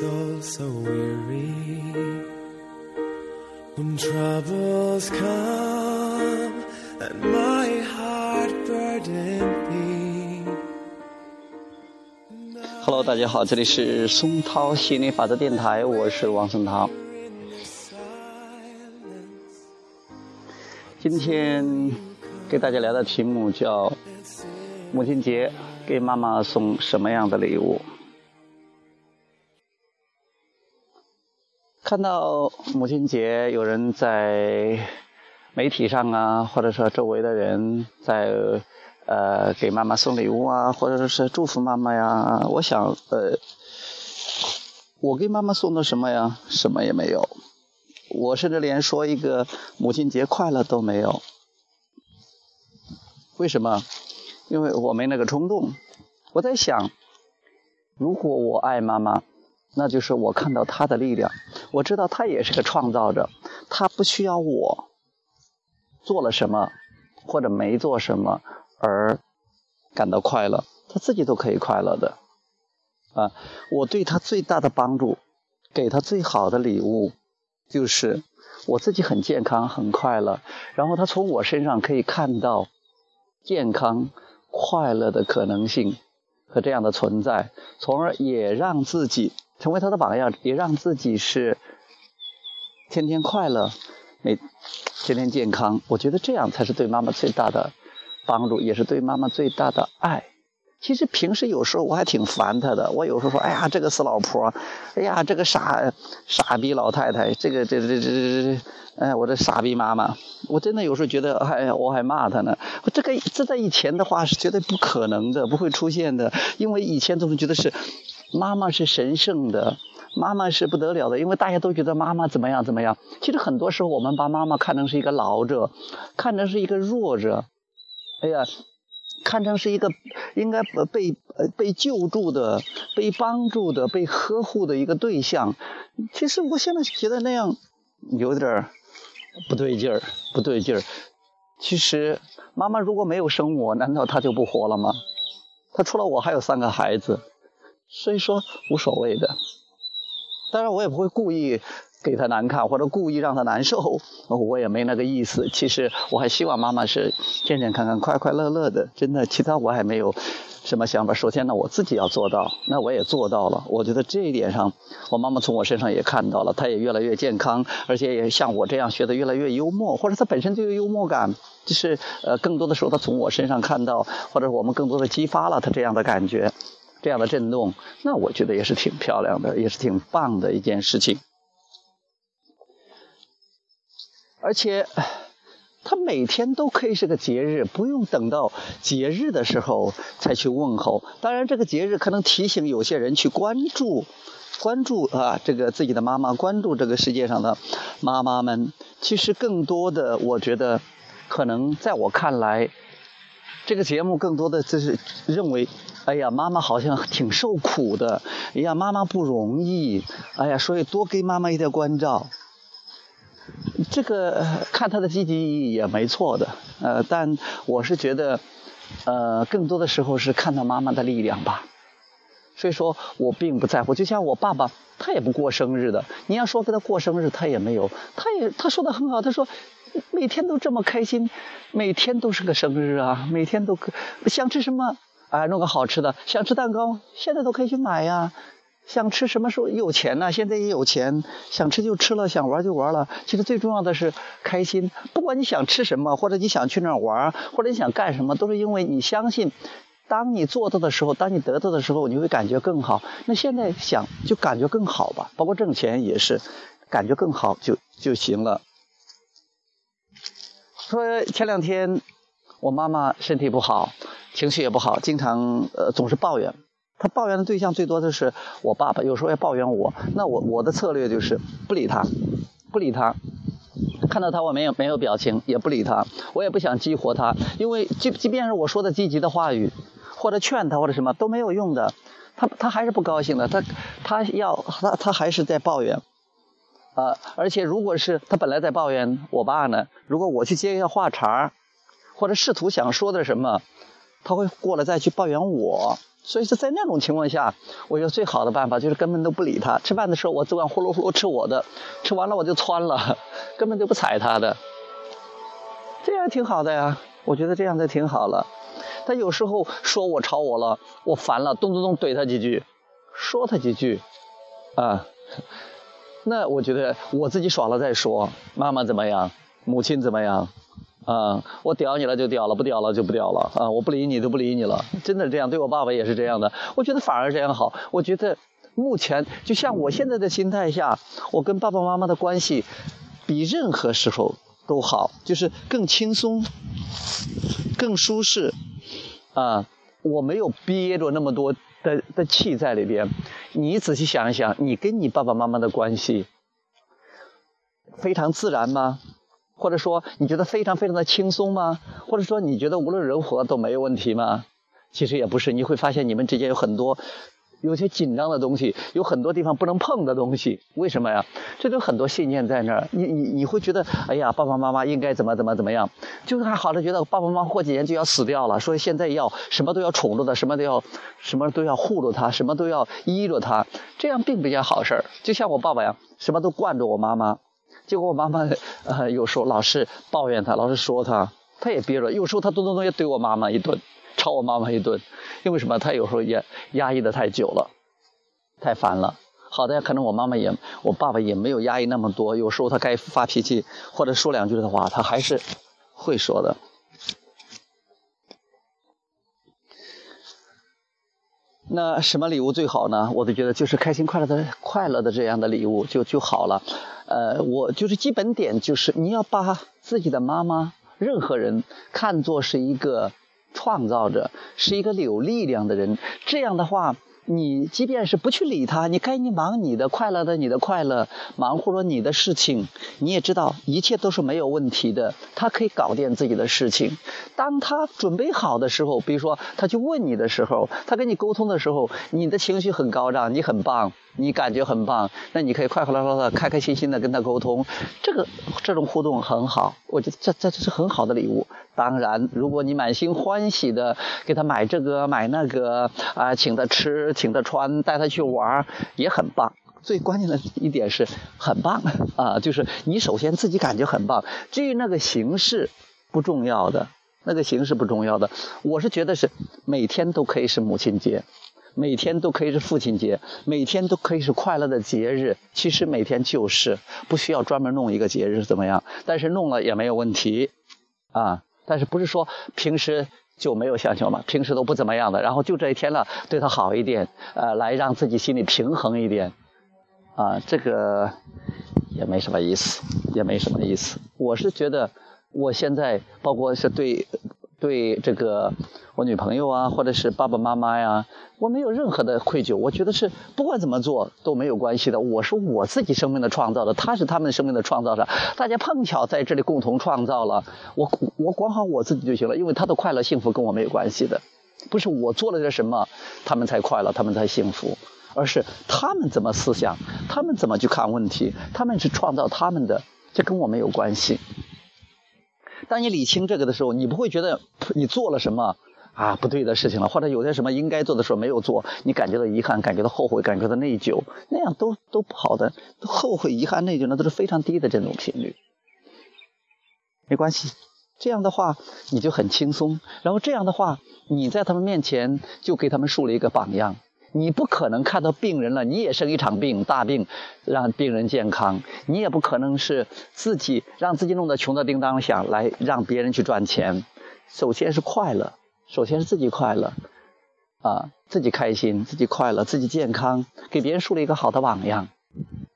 soul so weary when troubles come and my heart burden be. Hello，大家好，这里是松涛心理法则电台，我是王松涛。今天给大家聊的题目叫母亲节，给妈妈送什么样的礼物？看到母亲节，有人在媒体上啊，或者说周围的人在呃给妈妈送礼物啊，或者是祝福妈妈呀。我想，呃，我给妈妈送的什么呀？什么也没有。我甚至连说一个母亲节快乐都没有。为什么？因为我没那个冲动。我在想，如果我爱妈妈。那就是我看到她的力量，我知道他也是个创造者，他不需要我做了什么或者没做什么而感到快乐，他自己都可以快乐的。啊，我对他最大的帮助，给他最好的礼物，就是我自己很健康很快乐，然后他从我身上可以看到健康快乐的可能性和这样的存在，从而也让自己。成为他的榜样，也让自己是天天快乐，每天天健康。我觉得这样才是对妈妈最大的帮助，也是对妈妈最大的爱。其实平时有时候我还挺烦他的，我有时候说：“哎呀，这个死老婆，哎呀，这个傻傻逼老太太，这个这这这这这，哎，我这傻逼妈妈。”我真的有时候觉得，哎呀，我还骂他呢。这个这在以前的话是绝对不可能的，不会出现的，因为以前总是觉得是。妈妈是神圣的，妈妈是不得了的，因为大家都觉得妈妈怎么样怎么样。其实很多时候我们把妈妈看成是一个老者，看成是一个弱者，哎呀，看成是一个应该被被救助的、被帮助的、被呵护的一个对象。其实我现在觉得那样有点不对劲儿，不对劲儿。其实妈妈如果没有生我，难道她就不活了吗？她除了我还有三个孩子。所以说无所谓的，当然我也不会故意给他难看，或者故意让他难受，我也没那个意思。其实我还希望妈妈是健健康康、快快乐乐的，真的，其他我还没有什么想法。首先呢，我自己要做到，那我也做到了。我觉得这一点上，我妈妈从我身上也看到了，她也越来越健康，而且也像我这样学的越来越幽默，或者她本身就有幽默感，就是呃，更多的时候她从我身上看到，或者我们更多的激发了她这样的感觉。这样的震动，那我觉得也是挺漂亮的，也是挺棒的一件事情。而且，他每天都可以是个节日，不用等到节日的时候才去问候。当然，这个节日可能提醒有些人去关注、关注啊，这个自己的妈妈，关注这个世界上的妈妈们。其实，更多的，我觉得，可能在我看来，这个节目更多的就是认为。哎呀，妈妈好像 挺受苦的。哎呀，妈妈不容易。哎呀，所以多给妈妈一点关照。这个看他的积极意义也没错的。呃，但我是觉得，呃，更多的时候是看到妈妈的力量吧。所以说我并不在乎。就像我爸爸，他也不过生日的。你要说给他过生日，他也没有。他也他说的很好，他说每天都这么开心，每天都是个生日啊，每天都想吃什么。啊，弄个好吃的，想吃蛋糕，现在都可以去买呀。想吃什么时候有钱呢？现在也有钱，想吃就吃了，想玩就玩了。其实最重要的是开心。不管你想吃什么，或者你想去哪玩，或者你想干什么，都是因为你相信，当你做到的时候，当你得到的时候，你会感觉更好。那现在想就感觉更好吧，包括挣钱也是，感觉更好就就行了。说前两天我妈妈身体不好。情绪也不好，经常呃总是抱怨。他抱怨的对象最多的是我爸爸，有时候也抱怨我。那我我的策略就是不理他，不理他。看到他我没有没有表情，也不理他。我也不想激活他，因为即即便是我说的积极的话语，或者劝他或者什么都没有用的。他他还是不高兴的，他他要他他还是在抱怨。啊，而且如果是他本来在抱怨我爸呢，如果我去接一下话茬或者试图想说的什么。他会过来再去抱怨我，所以是在那种情况下，我觉得最好的办法就是根本都不理他。吃饭的时候，我只管呼噜呼噜吃我的，吃完了我就窜了，根本就不睬他的。这样挺好的呀，我觉得这样就挺好了。他有时候说我吵我了，我烦了，咚咚咚怼他几句，说他几句，啊，那我觉得我自己爽了再说。妈妈怎么样？母亲怎么样？啊，我屌你了就屌了，不屌了就不屌了啊！我不理你都不理你了，真的这样，对我爸爸也是这样的。我觉得反而这样好。我觉得目前就像我现在的心态下，我跟爸爸妈妈的关系比任何时候都好，就是更轻松、更舒适啊！我没有憋着那么多的的气在里边。你仔细想一想，你跟你爸爸妈妈的关系非常自然吗？或者说你觉得非常非常的轻松吗？或者说你觉得无论如何都没有问题吗？其实也不是，你会发现你们之间有很多有些紧张的东西，有很多地方不能碰的东西。为什么呀？这都很多信念在那儿。你你你会觉得，哎呀，爸爸妈妈应该怎么怎么怎么样？就是还好的觉得爸爸妈妈过几年就要死掉了，所以现在要什么都要宠着他，什么都要什么都要护着他，什么都要依着他，这样并不是件好事儿。就像我爸爸呀，什么都惯着我妈妈。结果我妈妈呃有时候老是抱怨他，老是说他，他也憋着。有时候他咚咚咚也怼我妈妈一顿，吵我妈妈一顿。因为什么？他有时候也压抑的太久了，太烦了。好的，可能我妈妈也，我爸爸也没有压抑那么多。有时候他该发脾气或者说两句的话，他还是会说的。那什么礼物最好呢？我都觉得就是开心快乐的快乐的这样的礼物就就好了。呃，我就是基本点就是你要把自己的妈妈，任何人看作是一个创造者，是一个有力量的人。这样的话。你即便是不去理他，你该你忙你的快乐的你的快乐，忙活着你的事情，你也知道一切都是没有问题的，他可以搞定自己的事情。当他准备好的时候，比如说他去问你的时候，他跟你沟通的时候，你的情绪很高涨，你很棒。你感觉很棒，那你可以快快乐乐的、开开心心的跟他沟通，这个这种互动很好，我觉得这这这是很好的礼物。当然，如果你满心欢喜的给他买这个买那个啊，请他吃、请他穿、带他去玩，也很棒。最关键的一点是很棒啊，就是你首先自己感觉很棒。至于那个形式不重要的，那个形式不重要的，我是觉得是每天都可以是母亲节。每天都可以是父亲节，每天都可以是快乐的节日。其实每天就是不需要专门弄一个节日怎么样？但是弄了也没有问题，啊！但是不是说平时就没有相求嘛？平时都不怎么样的，然后就这一天了，对他好一点，呃，来让自己心里平衡一点，啊，这个也没什么意思，也没什么意思。我是觉得我现在包括是对。对这个我女朋友啊，或者是爸爸妈妈呀，我没有任何的愧疚。我觉得是不管怎么做都没有关系的。我是我自己生命的创造者，他是他们生命的创造者，大家碰巧在这里共同创造了。我我管好我自己就行了，因为他的快乐幸福跟我没有关系的，不是我做了点什么他们才快乐，他们才幸福，而是他们怎么思想，他们怎么去看问题，他们是创造他们的，这跟我没有关系。当你理清这个的时候，你不会觉得你做了什么啊不对的事情了，或者有些什么应该做的时候没有做，你感觉到遗憾，感觉到后悔，感觉到内疚，那样都都不好的。后悔、遗憾、内疚，那都是非常低的这种频率。没关系，这样的话你就很轻松。然后这样的话，你在他们面前就给他们树了一个榜样。你不可能看到病人了，你也生一场病，大病，让病人健康。你也不可能是自己让自己弄得穷得叮当响，来让别人去赚钱。首先是快乐，首先是自己快乐，啊，自己开心，自己快乐，自己健康，给别人树立一个好的榜样。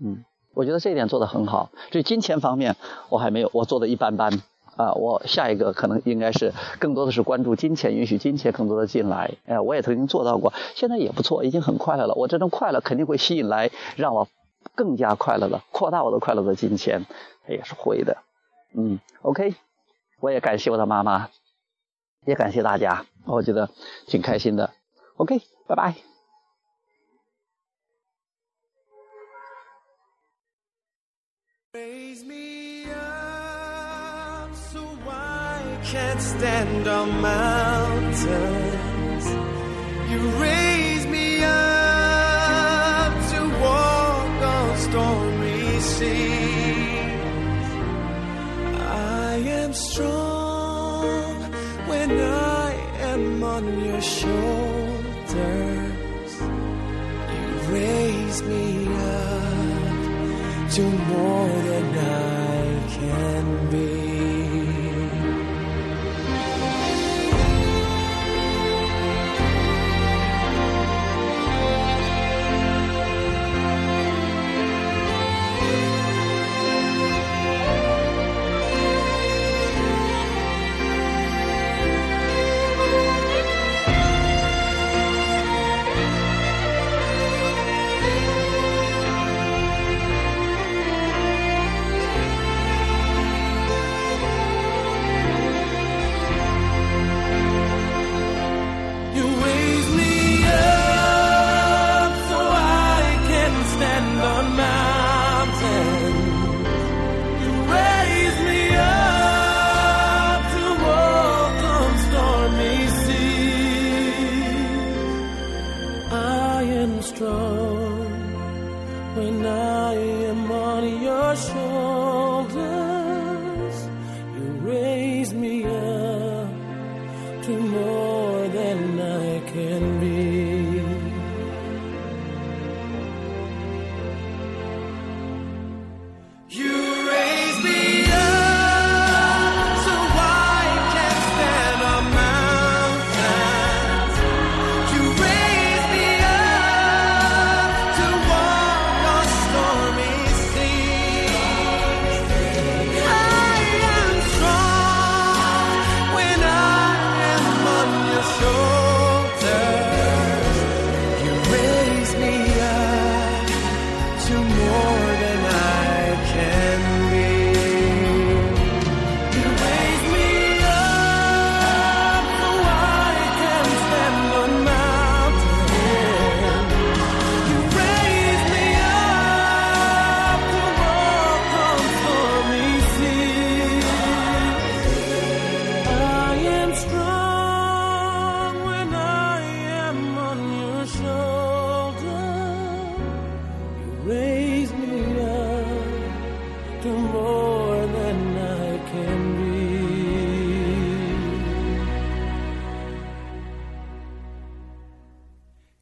嗯，我觉得这一点做得很好。至于金钱方面，我还没有，我做的一般般。啊，我下一个可能应该是更多的是关注金钱，允许金钱更多的进来。哎，我也曾经做到过，现在也不错，已经很快乐了。我这种快乐肯定会吸引来让我更加快乐的、扩大我的快乐的金钱，它也是会的。嗯，OK，我也感谢我的妈妈，也感谢大家，我觉得挺开心的。OK，拜拜。can't stand on mountains. You raise me up to walk on stormy seas. I am strong when I am on your shoulders. You raise me up to more than I can be.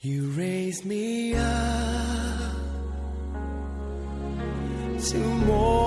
You raise me up to more.